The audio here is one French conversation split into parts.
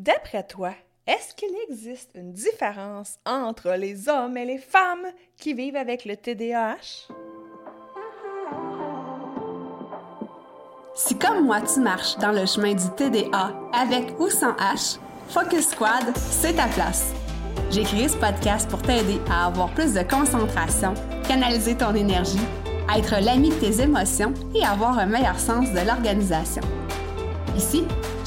D'après toi, est-ce qu'il existe une différence entre les hommes et les femmes qui vivent avec le TDAH? Si comme moi tu marches dans le chemin du TDA avec ou sans H, Focus Squad, c'est ta place. J'ai créé ce podcast pour t'aider à avoir plus de concentration, canaliser ton énergie, être l'ami de tes émotions et avoir un meilleur sens de l'organisation. Ici,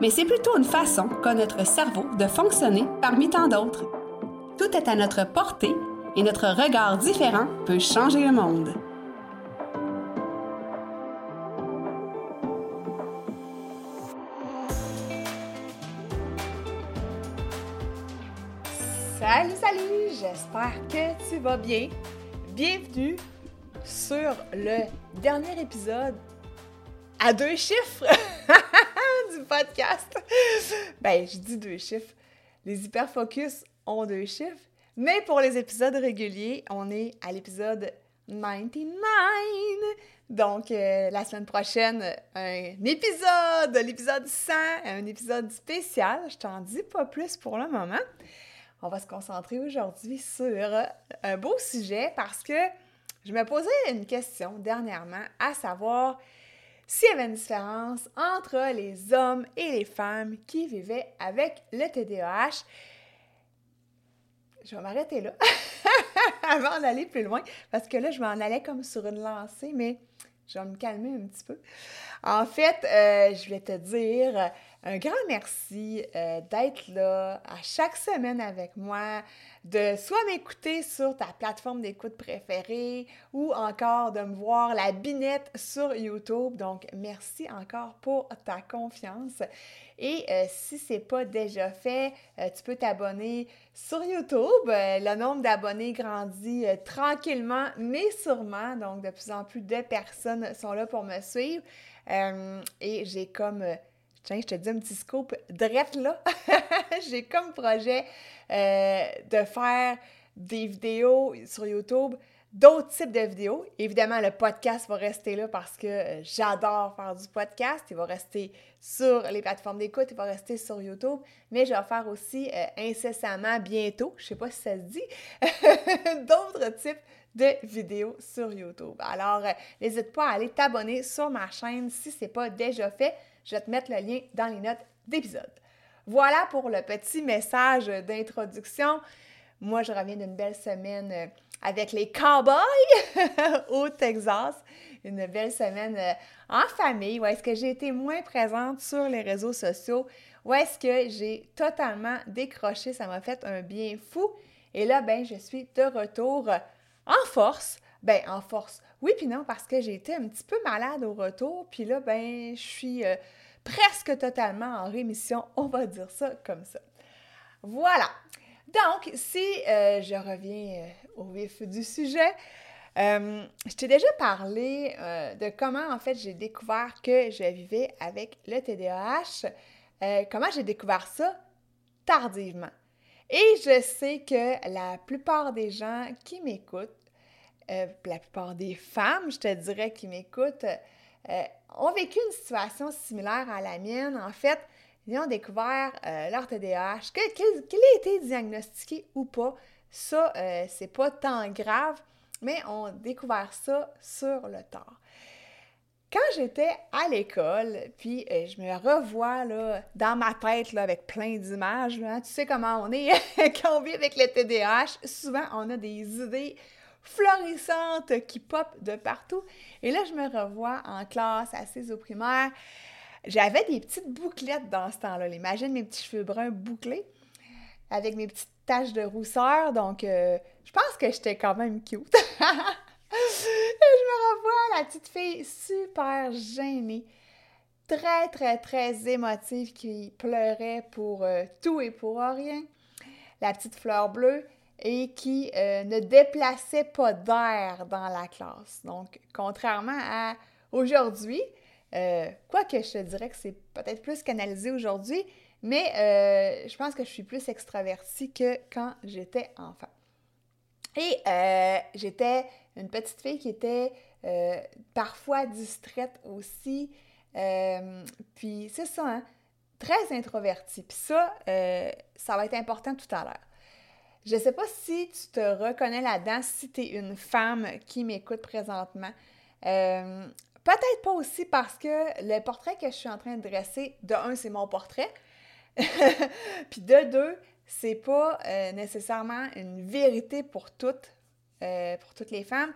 mais c'est plutôt une façon qu'a notre cerveau de fonctionner parmi tant d'autres. Tout est à notre portée et notre regard différent peut changer le monde. Salut, salut! J'espère que tu vas bien. Bienvenue sur le dernier épisode à deux chiffres podcast. Ben, je dis deux chiffres. Les hyperfocus ont deux chiffres, mais pour les épisodes réguliers, on est à l'épisode 99. Donc, euh, la semaine prochaine, un épisode, l'épisode 100, un épisode spécial. Je t'en dis pas plus pour le moment on va se concentrer aujourd'hui sur un beau sujet parce que je me posais une question dernièrement, à savoir s'il y avait une différence entre les hommes et les femmes qui vivaient avec le TDAH. Je vais m'arrêter là avant d'aller plus loin parce que là, je m'en allais comme sur une lancée, mais je vais me calmer un petit peu. En fait, euh, je voulais te dire un grand merci euh, d'être là à chaque semaine avec moi, de soit m'écouter sur ta plateforme d'écoute préférée ou encore de me voir la binette sur YouTube. Donc, merci encore pour ta confiance. Et euh, si ce n'est pas déjà fait, euh, tu peux t'abonner sur YouTube. le nombre d'abonnés grandit tranquillement, mais sûrement. Donc, de plus en plus de personnes sont là pour me suivre. et j'ai comme Tiens, je te dis un petit scoop direct là. J'ai comme projet euh, de faire des vidéos sur YouTube, d'autres types de vidéos. Évidemment, le podcast va rester là parce que euh, j'adore faire du podcast. Il va rester sur les plateformes d'écoute, il va rester sur YouTube, mais je vais faire aussi euh, incessamment bientôt, je ne sais pas si ça se dit, d'autres types de vidéos sur YouTube. Alors, n'hésite pas à aller t'abonner sur ma chaîne si ce n'est pas déjà fait. Je vais te mettre le lien dans les notes d'épisode. Voilà pour le petit message d'introduction. Moi, je reviens d'une belle semaine euh, avec les cowboys au Texas. Une belle semaine euh, en famille où est-ce que j'ai été moins présente sur les réseaux sociaux, où est-ce que j'ai totalement décroché? Ça m'a fait un bien fou. Et là, ben, je suis de retour en force. Ben, en force. Oui, puis non, parce que j'ai été un petit peu malade au retour. Puis là, ben, je suis euh, presque totalement en rémission. On va dire ça comme ça. Voilà. Donc, si euh, je reviens euh, au vif du sujet, je t'ai déjà parlé de comment, en fait, j'ai découvert que je vivais avec le TDAH. comment j'ai découvert ça? Tardivement. Et je sais que la plupart des gens qui m'écoutent euh, la plupart des femmes, je te dirais, qui m'écoutent, euh, ont vécu une situation similaire à la mienne. En fait, ils ont découvert euh, leur TDAH. Qu'il ait été diagnostiqué ou pas, ça, c'est pas tant grave, mais on a découvert ça sur le tard. Quand j'étais à l'école, puis je me revois dans ma tête avec plein d'images, hein, tu sais comment on est quand on vit avec le TDAH, souvent on a des idées florissante qui pop de partout. Et là, je me revois en classe, assise au primaire. J'avais des petites bouclettes dans ce temps-là. Imagine mes petits cheveux bruns bouclés avec mes petites taches de rousseur. Donc, euh, je pense que j'étais quand même cute. Et je me revois la petite fille super gênée, très, très, très émotive qui pleurait pour euh, tout et pour rien. la petite fleur bleue et qui euh, ne déplaçait pas d'air dans la classe. Donc, contrairement à aujourd'hui, euh, quoique je te dirais que c'est peut-être plus canalisé aujourd'hui, mais euh, je pense que je suis plus extravertie que quand j'étais enfant. Et j'étais une petite fille qui était parfois distraite aussi. puis c'est ça, hein? très introvertie. Puis ça, ça va être important tout à l'heure. Je ne sais pas si tu te reconnais là-dedans, si tu es une femme qui m'écoute présentement. Euh, peut-être pas aussi parce que le portrait que je suis en train de dresser, de un, c'est mon portrait. Puis de deux, c'est pas euh, nécessairement une vérité pour toutes, euh, pour toutes les femmes.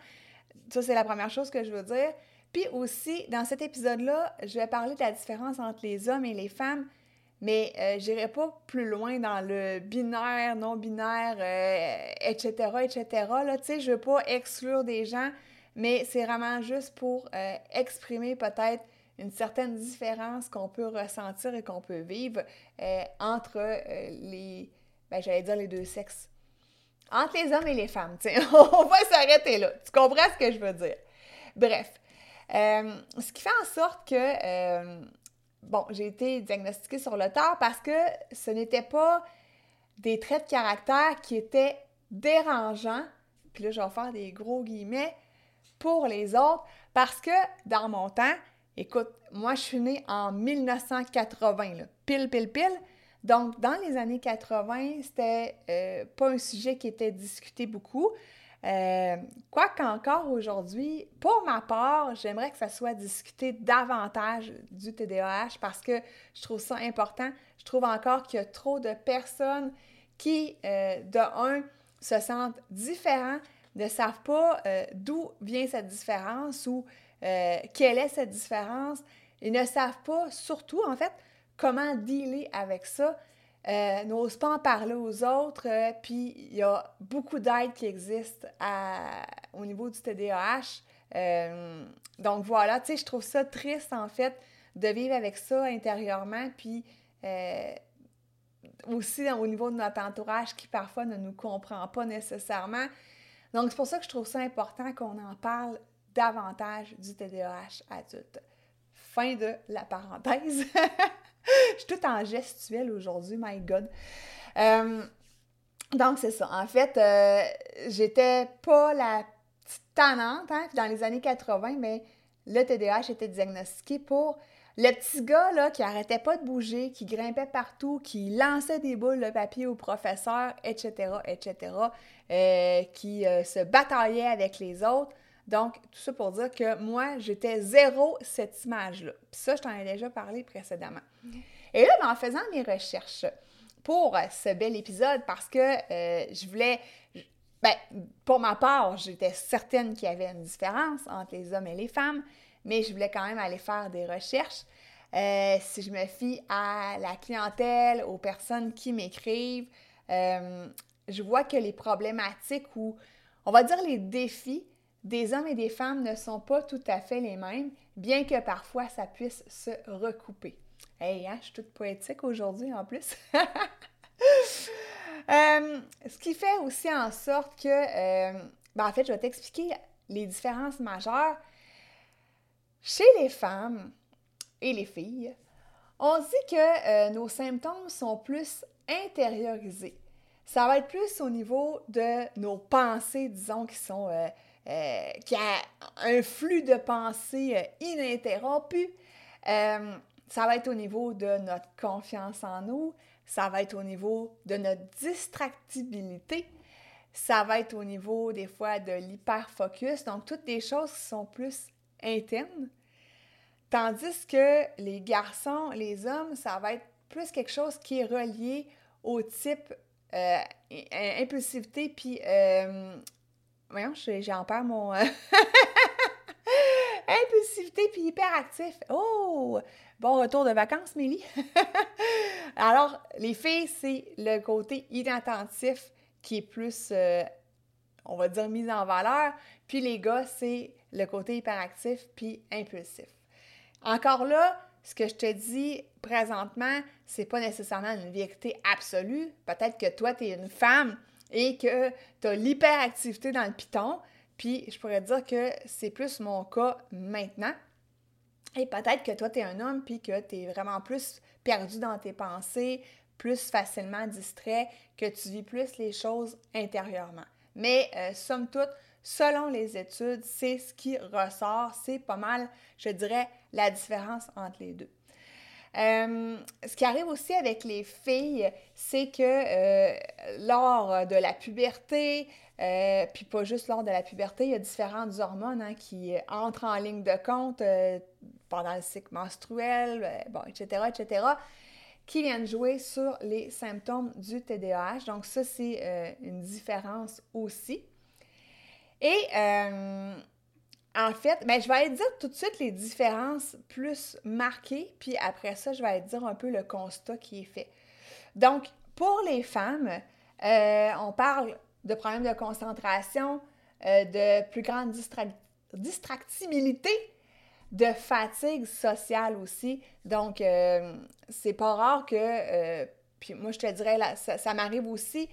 Ça, c'est la première chose que je veux dire. Puis aussi, dans cet épisode-là, je vais parler de la différence entre les hommes et les femmes mais euh, je n'irai pas plus loin dans le binaire, non-binaire, etc., euh, etc. Là, tu sais, je veux pas exclure des gens, mais c'est vraiment juste pour euh, exprimer peut-être une certaine différence qu'on peut ressentir et qu'on peut vivre entre les, ben, j'allais dire les deux sexes. Entre les hommes et les femmes, tu sais. On va s'arrêter là. Tu comprends ce que je veux dire? Bref. ce qui fait en sorte que bon, j'ai été diagnostiquée sur le tard parce que ce n'était pas des traits de caractère qui étaient dérangeants, puis là, je vais faire des gros guillemets, pour les autres, parce que dans mon temps, écoute, moi, je suis née en 1980, là, pile, pile, pile. Donc, dans les années 80, c'était euh, pas un sujet qui était discuté beaucoup. Euh, quoi qu'encore aujourd'hui, pour ma part, j'aimerais que ça soit discuté davantage du TDAH parce que je trouve ça important. Je trouve encore qu'il y a trop de personnes qui, euh, de un, se sentent différents, ne savent pas euh, d'où vient cette différence ou quelle est cette différence et ne savent pas, surtout en fait, comment dealer avec ça euh, pas en parler aux autres, euh, puis il y a beaucoup d'aide qui existe au niveau du TDAH. Euh, donc voilà, tu sais, je trouve ça triste en fait de vivre avec ça intérieurement, puis aussi au niveau de notre entourage qui parfois ne nous comprend pas nécessairement. Donc c'est pour ça que je trouve ça important qu'on en parle davantage du TDAH adulte. Fin de la parenthèse. je suis tout en gestuel aujourd'hui, my God. Euh, donc, c'est ça. En fait, euh, j'étais pas la petite tannante, hein, dans les années 80, mais le TDAH était diagnostiqué pour le petit gars là, qui arrêtait pas de bouger, qui grimpait partout, qui lançait des boules de papier au professeur, etc., etc., euh, qui se bataillait avec les autres. Donc, tout ça pour dire que moi, j'étais zéro cette image-là. Puis ça, je t'en ai déjà parlé précédemment. Et là, ben, en faisant mes recherches pour ce bel épisode, parce que euh, je voulais, ben, pour ma part, j'étais certaine qu'il y avait une différence entre les hommes et les femmes, mais je voulais quand même aller faire des recherches. Euh, si je me fie à la clientèle, aux personnes qui m'écrivent, euh, je vois que les problématiques ou, on va dire, les défis des hommes et des femmes ne sont pas tout à fait les mêmes, bien que parfois ça puisse se recouper. Hey, hein, je suis toute poétique aujourd'hui en plus. Euh, ce qui fait aussi en sorte que, euh, ben, en fait, je vais t'expliquer les différences majeures. Chez les femmes et les filles, on dit que euh, nos symptômes sont plus intériorisés. Ça va être plus au niveau de nos pensées, disons, qui sont euh, qui a un flux de pensée euh, ininterrompu. Euh, ça va être au niveau de notre confiance en nous, ça va être au niveau de notre distractibilité, ça va être au niveau des fois de l'hyperfocus, donc toutes des choses qui sont plus internes. Tandis que les garçons, les hommes, ça va être plus quelque chose qui est relié au type impulsivité puis Voyons, j'en perds mon. Euh, impulsivité puis hyperactif. Oh! Bon retour de vacances, Mélie. Alors, les filles, c'est le côté inattentif qui est plus, euh, on va dire, mis en valeur. Puis les gars, c'est le côté hyperactif puis impulsif. Encore là, ce que je te dis présentement, c'est pas nécessairement une vérité absolue. Peut-être que toi, tu es une femme et que tu as l'hyperactivité dans le piton, puis je pourrais dire que c'est plus mon cas maintenant. Et peut-être que toi, tu es un homme, puis que tu es vraiment plus perdu dans tes pensées, plus facilement distrait, que tu vis plus les choses intérieurement. Mais euh, somme toute, selon les études, c'est ce qui ressort. C'est pas mal, je dirais, la différence entre les deux. Euh, ce qui arrive aussi avec les filles, c'est que euh, lors de la puberté, euh, puis pas juste lors de la puberté, il y a différentes hormones hein, qui entrent en ligne de compte pendant le cycle menstruel, bon, etc., etc., qui viennent jouer sur les symptômes du TDAH. Donc ça, c'est une différence aussi. Et en fait, ben, je vais aller dire tout de suite les différences plus marquées, puis après ça, je vais aller dire un peu le constat qui est fait. Donc, pour les femmes, euh, on parle de problèmes de concentration, euh, de plus grande distractibilité, de fatigue sociale aussi. Donc, euh, c'est pas rare que, puis moi je te dirais, là, ça m'arrive aussi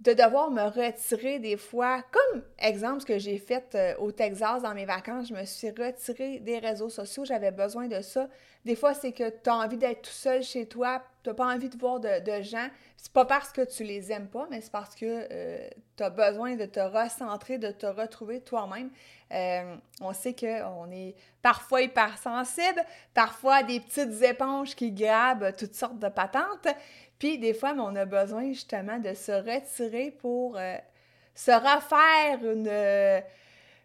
de devoir me retirer des fois, comme exemple ce que j'ai fait euh, au Texas dans mes vacances, je me suis retirée des réseaux sociaux, j'avais besoin de ça. Des fois, c'est que tu as envie d'être tout seul chez toi, tu pas envie de voir de, de gens. C'est pas parce que tu les aimes pas, mais c'est parce que euh, tu as besoin de te recentrer, de te retrouver toi-même. Euh, on sait qu'on est parfois hypersensible, parfois des petites éponges qui grabent toutes sortes de patentes. Puis des fois, on a besoin justement de se retirer pour euh, se refaire une, euh,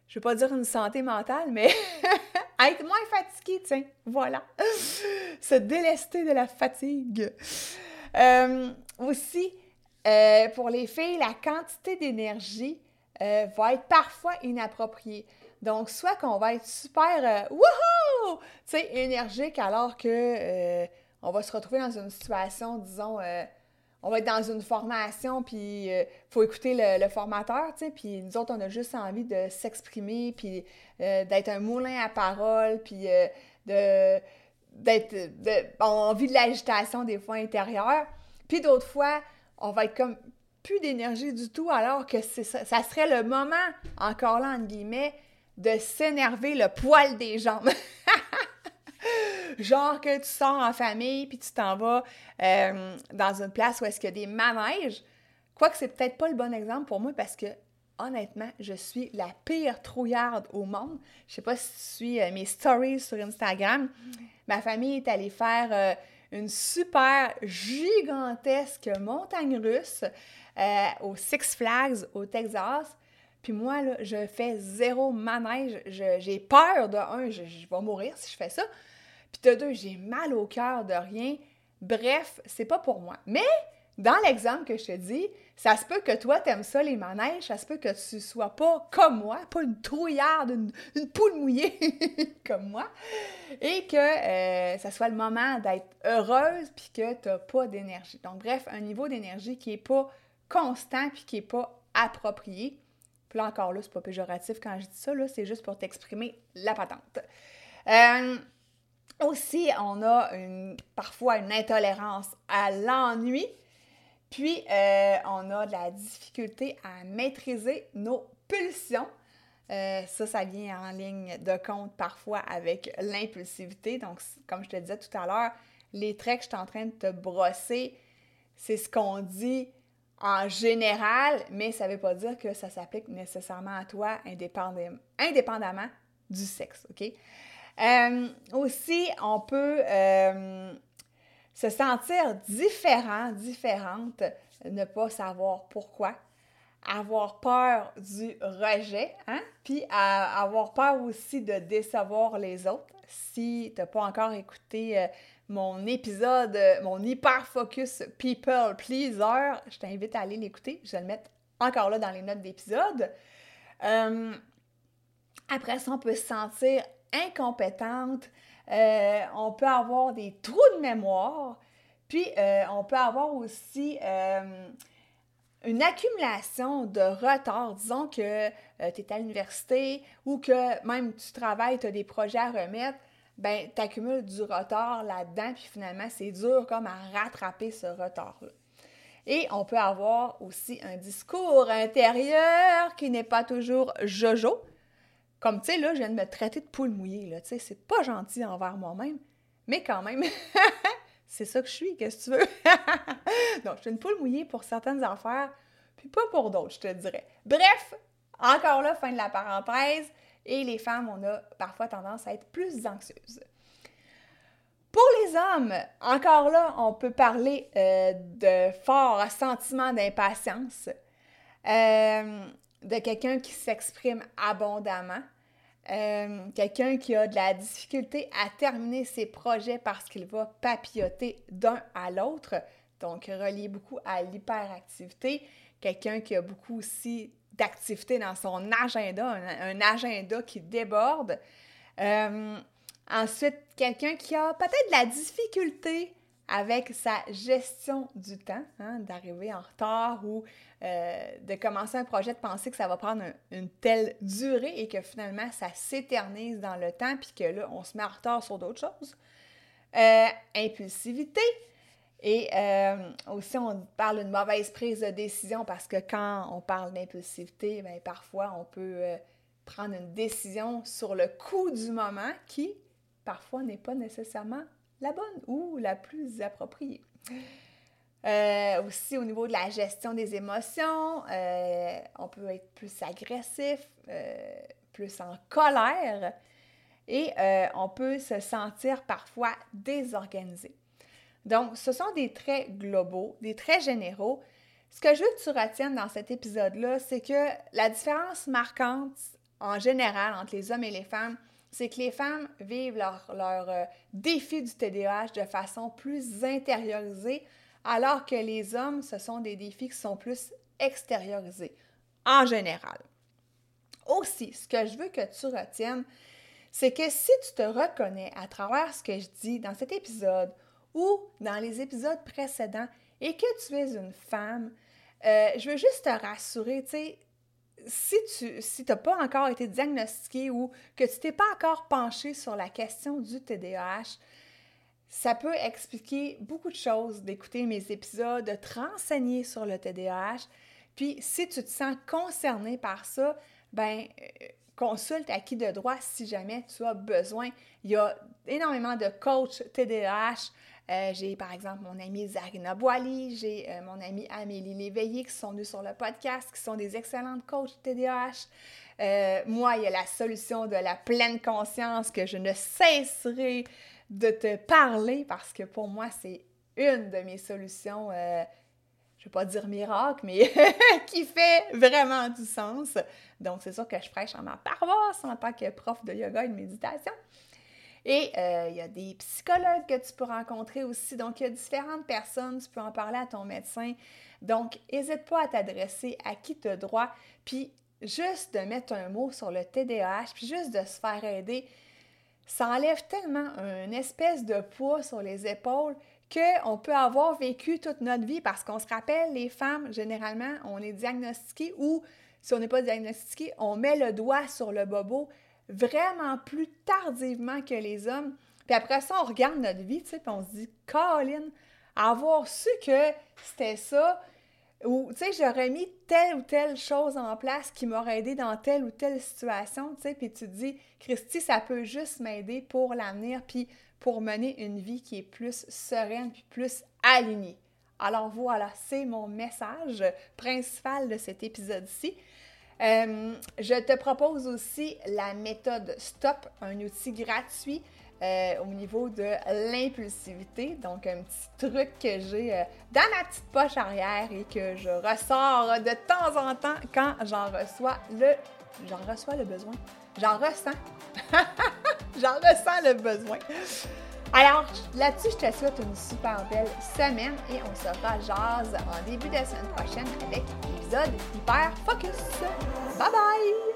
je ne vais pas dire une santé mentale, mais être moins fatigué, tiens, voilà. se délester de la fatigue. Euh, aussi, pour les filles, la quantité d'énergie va être parfois inappropriée. Donc, soit qu'on va être super, wouhou, tu sais, énergique alors que on va se retrouver dans une situation, disons, euh, on va être dans une formation, puis il euh, faut écouter le, formateur, tu sais, puis nous autres, on a juste envie de s'exprimer, puis euh, d'être un moulin à parole, puis de d'être... on vit de l'agitation des fois intérieure, puis d'autres fois, on va être comme plus d'énergie du tout, alors que ça, ça serait le moment, encore là, entre guillemets, de s'énerver le poil des jambes. Genre que tu sors en famille puis tu t'en vas euh, dans une place où est-ce qu'il y a des manèges. Quoique c'est peut-être pas le bon exemple pour moi parce que honnêtement, je suis la pire trouillarde au monde. Je sais pas si tu suis euh, mes stories sur Instagram. Ma famille est allée faire euh, une super gigantesque montagne russe au Six Flags au Texas. Puis moi, là, je fais zéro manège. J'ai peur de un, je, je, vais mourir si je fais ça. Puis de deux, j'ai mal au cœur de rien. Bref, c'est pas pour moi. Mais dans l'exemple que je te dis, ça se peut que toi, t'aimes ça, les manèges, ça se peut que tu sois pas comme moi, pas une trouillarde, une, poule mouillée comme moi, et que euh, ça soit le moment d'être heureuse puis que t'as pas d'énergie. Donc, bref, un niveau d'énergie qui est pas constant puis qui est pas approprié. Puis là, encore là, c'est pas péjoratif quand je dis ça, là, c'est juste pour t'exprimer la patente. Euh, aussi, on a parfois une intolérance à l'ennui, puis euh, on a de la difficulté à maîtriser nos pulsions. Euh, ça, ça vient en ligne de compte parfois avec l'impulsivité. Donc, comme je te disais tout à l'heure, les traits que je suis en train de te brosser, c'est ce qu'on dit en général, mais ça ne veut pas dire que ça s'applique nécessairement à toi indépendamment, indépendamment du sexe, OK? Euh, aussi, on peut euh, se sentir différent, différente, ne pas savoir pourquoi, avoir peur du rejet, hein? puis avoir peur aussi de décevoir les autres. Si tu n'as pas encore écouté euh, mon épisode, mon hyper focus People Pleaser, je t'invite à aller l'écouter. Je vais le mettre encore là dans les notes d'épisode. après ça, on peut se sentir incompétente, euh, on peut avoir des trous de mémoire, puis euh, on peut avoir aussi euh, une accumulation de retard. Disons que tu es à l'université ou que même tu travailles, tu as des projets à remettre. ben tu accumules du retard là-dedans, puis finalement, c'est dur comme à rattraper ce retard-là. Et on peut avoir aussi un discours intérieur qui n'est pas toujours jojo. Comme, tu sais, là, je viens de me traiter de poule mouillée, là, tu sais, c'est pas gentil envers moi-même, mais quand même, c'est ça que je suis, qu'est-ce que tu veux? Donc, je suis une poule mouillée pour certaines affaires, puis pas pour d'autres, je te dirais. Bref, encore là, fin de la parenthèse, et les femmes, on a parfois tendance à être plus anxieuses. Pour les hommes, encore là, on peut parler euh, de forts sentiments d'impatience, euh, de quelqu'un qui s'exprime abondamment, euh, quelqu'un qui a de la difficulté à terminer ses projets parce qu'il va papilloter d'un à l'autre, donc relié beaucoup à l'hyperactivité, quelqu'un qui a beaucoup aussi d'activité dans son agenda, un, agenda qui déborde. Ensuite, quelqu'un qui a peut-être de la difficulté avec sa gestion du temps, hein, d'arriver en retard ou euh, de commencer un projet, de penser que ça va prendre une telle durée et que finalement ça s'éternise dans le temps, puis que là, on se met en retard sur d'autres choses. Euh, impulsivité. Et euh, aussi, on parle d'une mauvaise prise de décision parce que quand on parle d'impulsivité, bien, parfois on peut prendre une décision sur le coup du moment qui, parfois n'est pas nécessairement la bonne ou la plus appropriée. Euh, aussi au niveau de la gestion des émotions, euh, on peut être plus agressif, euh, plus en colère et on peut se sentir parfois désorganisé. Donc, ce sont des traits globaux, des traits généraux. Ce que je veux que tu retiennes dans cet épisode-là, c'est que la différence marquante en général entre les hommes et les femmes, c'est que les femmes vivent leur, leur euh, défi du TDAH de façon plus intériorisée, alors que les hommes, ce sont des défis qui sont plus extériorisés, en général. Aussi, ce que je veux que tu retiennes, c'est que si tu te reconnais à travers ce que je dis dans cet épisode ou dans les épisodes précédents et que tu es une femme, euh, je veux juste te rassurer, tu sais, si tu si pas encore été diagnostiqué ou que tu t'es pas encore penché sur la question du TDAH, ça peut expliquer beaucoup de choses d'écouter mes épisodes, de te renseigner sur le TDAH. Puis si tu te sens concerné par ça, ben euh, consulte à qui de droit si jamais tu as besoin. Il y a énormément de coachs TDAH, euh, j'ai par exemple mon amie Zarina Boily, j'ai euh, mon amie Amélie Léveillé qui sont venues sur le podcast, qui sont des excellentes coachs TDAH. Euh, moi, il y a la solution de la pleine conscience que je ne cesserai de te parler parce que pour moi, c'est une de mes solutions, je ne vais pas dire miracle, mais qui fait vraiment du sens. Donc, c'est sûr que je prêche en ma paroisse en tant que prof de yoga et de méditation. Et euh, il y a des psychologues que tu peux rencontrer aussi. Donc, il y a différentes personnes, tu peux en parler à ton médecin. Donc, n'hésite pas à t'adresser à qui tu as droit. Puis, juste de mettre un mot sur le TDAH, puis juste de se faire aider, ça enlève tellement une espèce de poids sur les épaules qu'on peut avoir vécu toute notre vie parce qu'on se rappelle, les femmes, généralement, on est diagnostiqué ou si on n'est pas diagnostiqué, on met le doigt sur le bobo vraiment plus tardivement que les hommes. Puis après ça, on regarde notre vie, tu sais, puis on se dit, Colin, avoir su que c'était ça, ou, tu sais, j'aurais mis telle ou telle chose en place qui m'aurait aidé dans telle ou telle situation, tu sais, puis tu te dis, Christy, ça peut juste m'aider pour l'avenir, puis pour mener une vie qui est plus sereine, puis plus alignée. Alors voilà, c'est mon message principal de cet épisode-ci. Euh, je te propose aussi la méthode STOP, un outil gratuit euh, au niveau de l'impulsivité. Donc, un petit truc que j'ai euh, dans ma petite poche arrière et que je ressors de temps en temps quand j'en reçois le... J'en reçois le besoin. J'en ressens. j'en ressens le besoin. Alors, là-dessus, je te souhaite une super belle semaine et on se jazz en début de semaine prochaine avec l'épisode Hyper Focus. Bye bye!